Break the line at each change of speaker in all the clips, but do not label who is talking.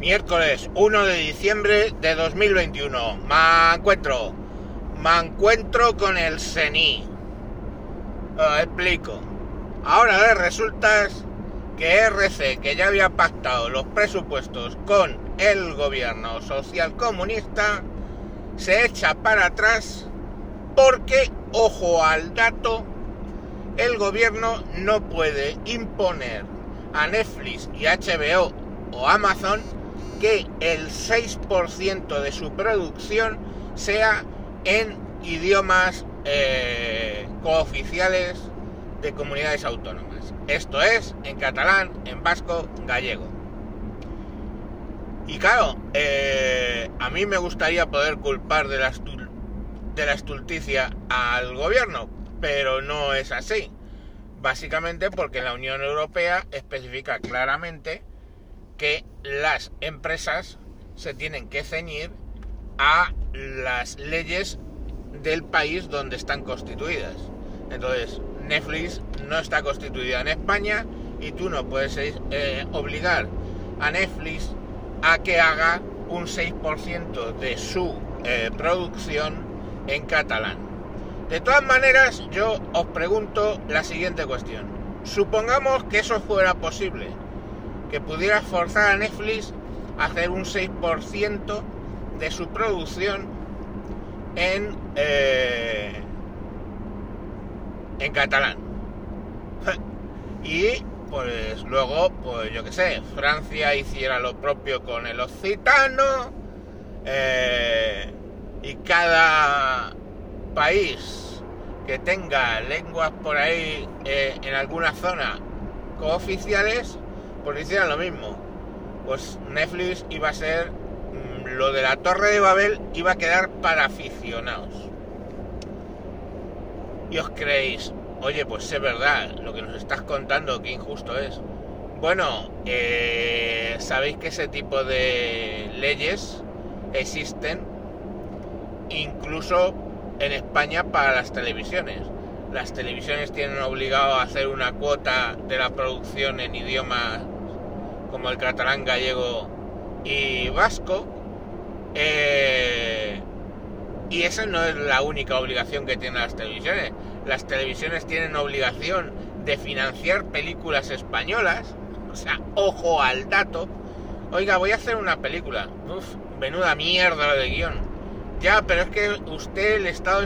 Miércoles 1 de diciembre de 2021. Me encuentro. Me encuentro con el CENI. Os explico. Ahora resulta que RC, que ya había pactado los presupuestos con el gobierno social comunista, se echa para atrás porque, ojo al dato, el gobierno no puede imponer a Netflix y HBO o Amazon que el 6% de su producción sea en idiomas eh, cooficiales de comunidades autónomas. Esto es en catalán, en vasco, gallego. Y claro, eh, a mí me gustaría poder culpar de la, de la estulticia al gobierno, pero no es así. Básicamente porque la Unión Europea especifica claramente que las empresas se tienen que ceñir a las leyes del país donde están constituidas. Entonces, Netflix no está constituida en España y tú no puedes eh, obligar a Netflix a que haga un 6% de su eh, producción en catalán. De todas maneras, yo os pregunto la siguiente cuestión. Supongamos que eso fuera posible que pudiera forzar a Netflix a hacer un 6% de su producción en, eh, en catalán. y pues luego, pues yo que sé, Francia hiciera lo propio con el occitano eh, y cada país que tenga lenguas por ahí eh, en alguna zona cooficiales pues hicieran lo mismo. Pues Netflix iba a ser mm, lo de la Torre de Babel iba a quedar para aficionados. Y os creéis, oye, pues es verdad, lo que nos estás contando, qué injusto es. Bueno, eh, sabéis que ese tipo de leyes existen incluso en España para las televisiones. Las televisiones tienen obligado a hacer una cuota de la producción en idiomas como el catalán, gallego y vasco. Eh, y esa no es la única obligación que tienen las televisiones. Las televisiones tienen obligación de financiar películas españolas. O sea, ojo al dato. Oiga, voy a hacer una película. Uf, menuda mierda de guion. Ya, pero es que usted, el Estado,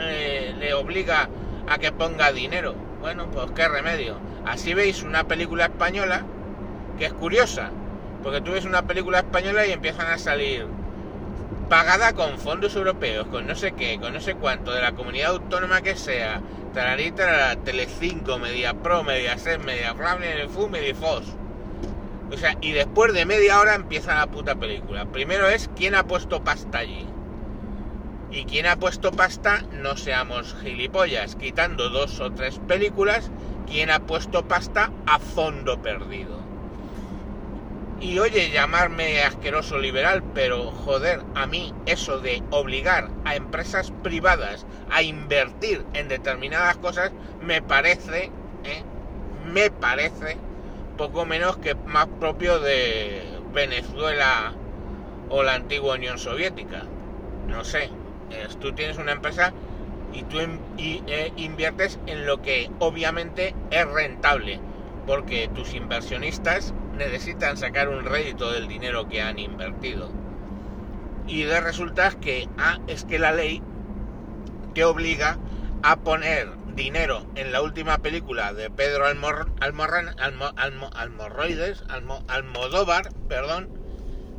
eh, le obliga a que ponga dinero. Bueno, pues qué remedio. Así veis una película española es curiosa, porque tú ves una película española y empiezan a salir pagada con fondos europeos, con no sé qué, con no sé cuánto, de la comunidad autónoma que sea, tararita, la Telecinco, Media Pro, Media Set, Media Fu, Media Fos. O sea, y después de media hora empieza la puta película. Primero es quién ha puesto pasta allí. Y quién ha puesto pasta, no seamos gilipollas, quitando dos o tres películas, quién ha puesto pasta a fondo perdido. Y oye, llamarme asqueroso liberal, pero joder, a mí eso de obligar a empresas privadas a invertir en determinadas cosas me parece, ¿eh? me parece poco menos que más propio de Venezuela o la antigua Unión Soviética. No sé, tú tienes una empresa y tú eh, inviertes en lo que obviamente es rentable, porque tus inversionistas necesitan sacar un rédito del dinero que han invertido. Y de resultas que ah, es que la ley te obliga a poner dinero en la última película de Pedro Almor, Almorran, Almorroides, Almodóvar, perdón,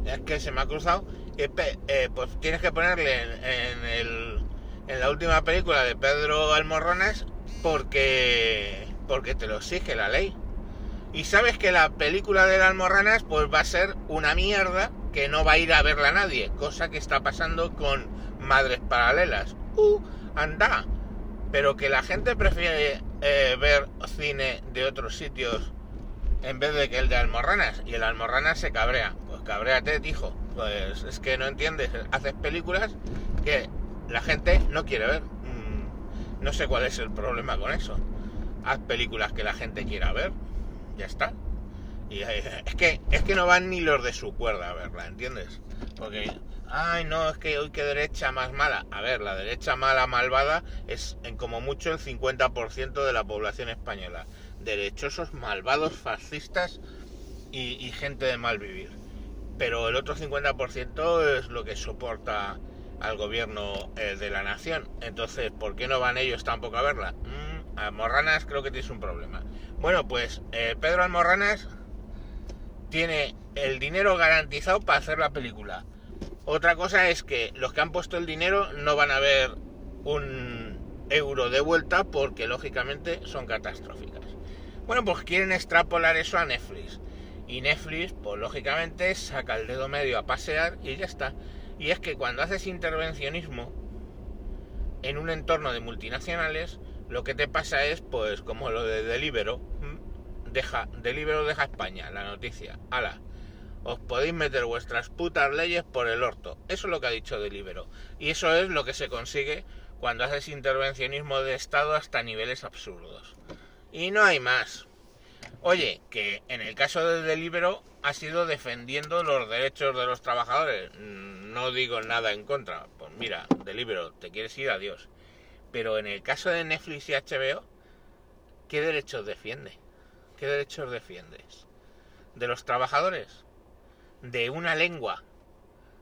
es que se me ha cruzado, que eh, pues tienes que ponerle en, el, en la última película de Pedro Almorranes porque, porque te lo exige la ley. Y sabes que la película de las almorranas pues va a ser una mierda que no va a ir a verla nadie, cosa que está pasando con Madres Paralelas. ¡Uh! ¡Anda! Pero que la gente prefiere eh, ver cine de otros sitios en vez de que el de Almorranas. Y el Almorranas se cabrea. Pues cabréate, dijo. Pues es que no entiendes. Haces películas que la gente no quiere ver. Mm, no sé cuál es el problema con eso. Haz películas que la gente quiera ver ya está. Y eh, es que, es que no van ni los de su cuerda a verla, ¿entiendes? Porque, ay, no, es que hoy que derecha más mala. A ver, la derecha mala, malvada, es en como mucho el 50% de la población española. Derechosos, malvados, fascistas y, gente de mal vivir. Pero el otro 50% es lo que soporta al gobierno eh, de la nación. Entonces, ¿por qué no van ellos tampoco a verla? Mm, a Morranas creo que tienes un problema. Bueno, pues eh, Pedro Almorranas tiene el dinero garantizado para hacer la película. Otra cosa es que los que han puesto el dinero no van a ver un euro de vuelta porque lógicamente son catastróficas. Bueno, pues quieren extrapolar eso a Netflix. Y Netflix, pues lógicamente, saca el dedo medio a pasear y ya está. Y es que cuando haces intervencionismo en un entorno de multinacionales, lo que te pasa es, pues, como lo de Delibero, deja, Delibero deja España, la noticia. Ala, os podéis meter vuestras putas leyes por el orto. Eso es lo que ha dicho Delibero. Y eso es lo que se consigue cuando haces intervencionismo de Estado hasta niveles absurdos. Y no hay más. Oye, que en el caso de Delibero ha sido defendiendo los derechos de los trabajadores. No digo nada en contra. Pues mira, Delibero, te quieres ir a Dios. Pero en el caso de Netflix y HBO, ¿qué derechos defiende? ¿Qué derechos defiendes? ¿De los trabajadores? ¿De una lengua?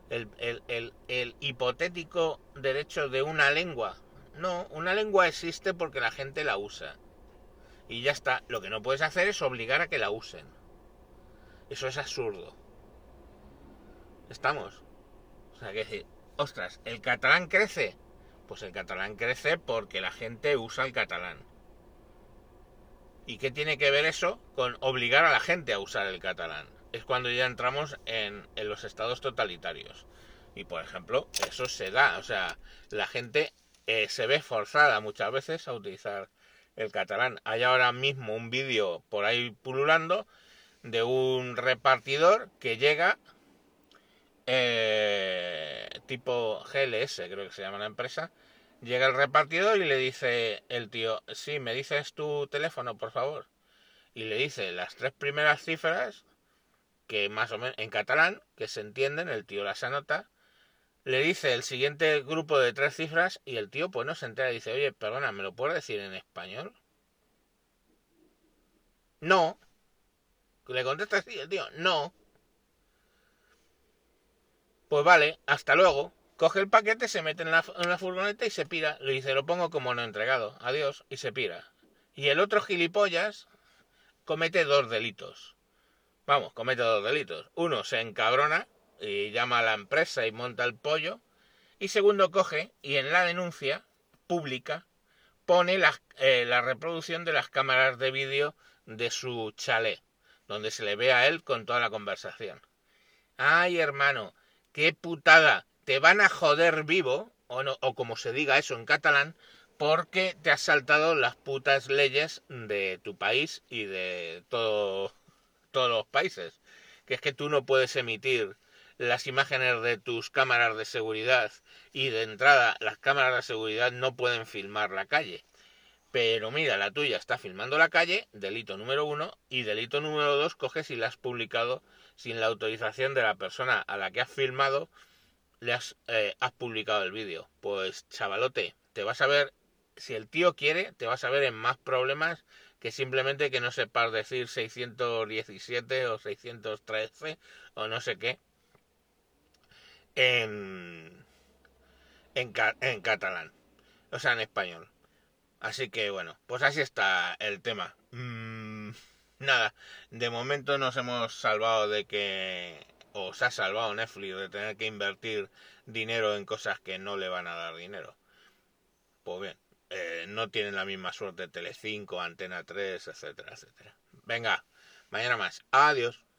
El, hipotético derecho de una lengua. No, una lengua existe porque la gente la usa. Y ya está. Lo que no puedes hacer es obligar a que la usen. Eso es absurdo. ¿Estamos? O sea, que decir, ostras, ¿el catalán crece? Pues el catalán crece porque la gente usa el catalán. ¿Y qué tiene que ver eso con obligar a la gente a usar el catalán? Es cuando ya entramos en, los estados totalitarios. Y por ejemplo, eso se da, o sea, la gente eh, se ve forzada muchas veces a utilizar el catalán. Hay ahora mismo un vídeo por ahí pululando de un repartidor que llega eh, tipo GLS, creo que se llama la empresa, Llega el repartidor y le dice el tío, sí, me dices tu teléfono, por favor. Y le dice las tres primeras cifras, que más o menos en catalán, que se entienden, el tío las anota. Le dice el siguiente grupo de tres cifras y el tío pues no se entera y dice, oye, perdona, ¿me lo puedes decir en español? No. Le contesta así el tío, no. Pues vale, hasta luego. Coge el paquete, se mete en la, furgoneta y se pira. Le dice, lo pongo como no entregado. Adiós. Y se pira. Y el otro gilipollas comete dos delitos. Vamos, comete dos delitos. Uno, se encabrona y llama a la empresa y monta el pollo. Y segundo, coge y en la denuncia pública pone la, eh, la reproducción de las cámaras de vídeo de su chalet, donde se le ve a él con toda la conversación. Ay, hermano, qué putada te van a joder vivo, o, no, o como se diga eso en catalán, porque te has saltado las putas leyes de tu país y de todo, todos los países. Que es que tú no puedes emitir las imágenes de tus cámaras de seguridad y de entrada las cámaras de seguridad no pueden filmar la calle. Pero mira, la tuya está filmando la calle, delito número uno, y delito número dos, coges y la has publicado sin la autorización de la persona a la que has filmado le eh, has, publicado el vídeo. Pues chavalote, te vas a ver, si el tío quiere, te vas a ver en más problemas que simplemente que no sepas decir 617 o 613 o no sé qué en, en, en catalán, o sea, en español. Así que bueno, pues así está el tema. Mm, nada, de momento nos hemos salvado de que os ha salvado Netflix de tener que invertir dinero en cosas que no le van a dar dinero. Pues bien, eh, no tienen la misma suerte Telecinco, Antena 3, etcétera, etcétera. Venga, mañana más. Adiós.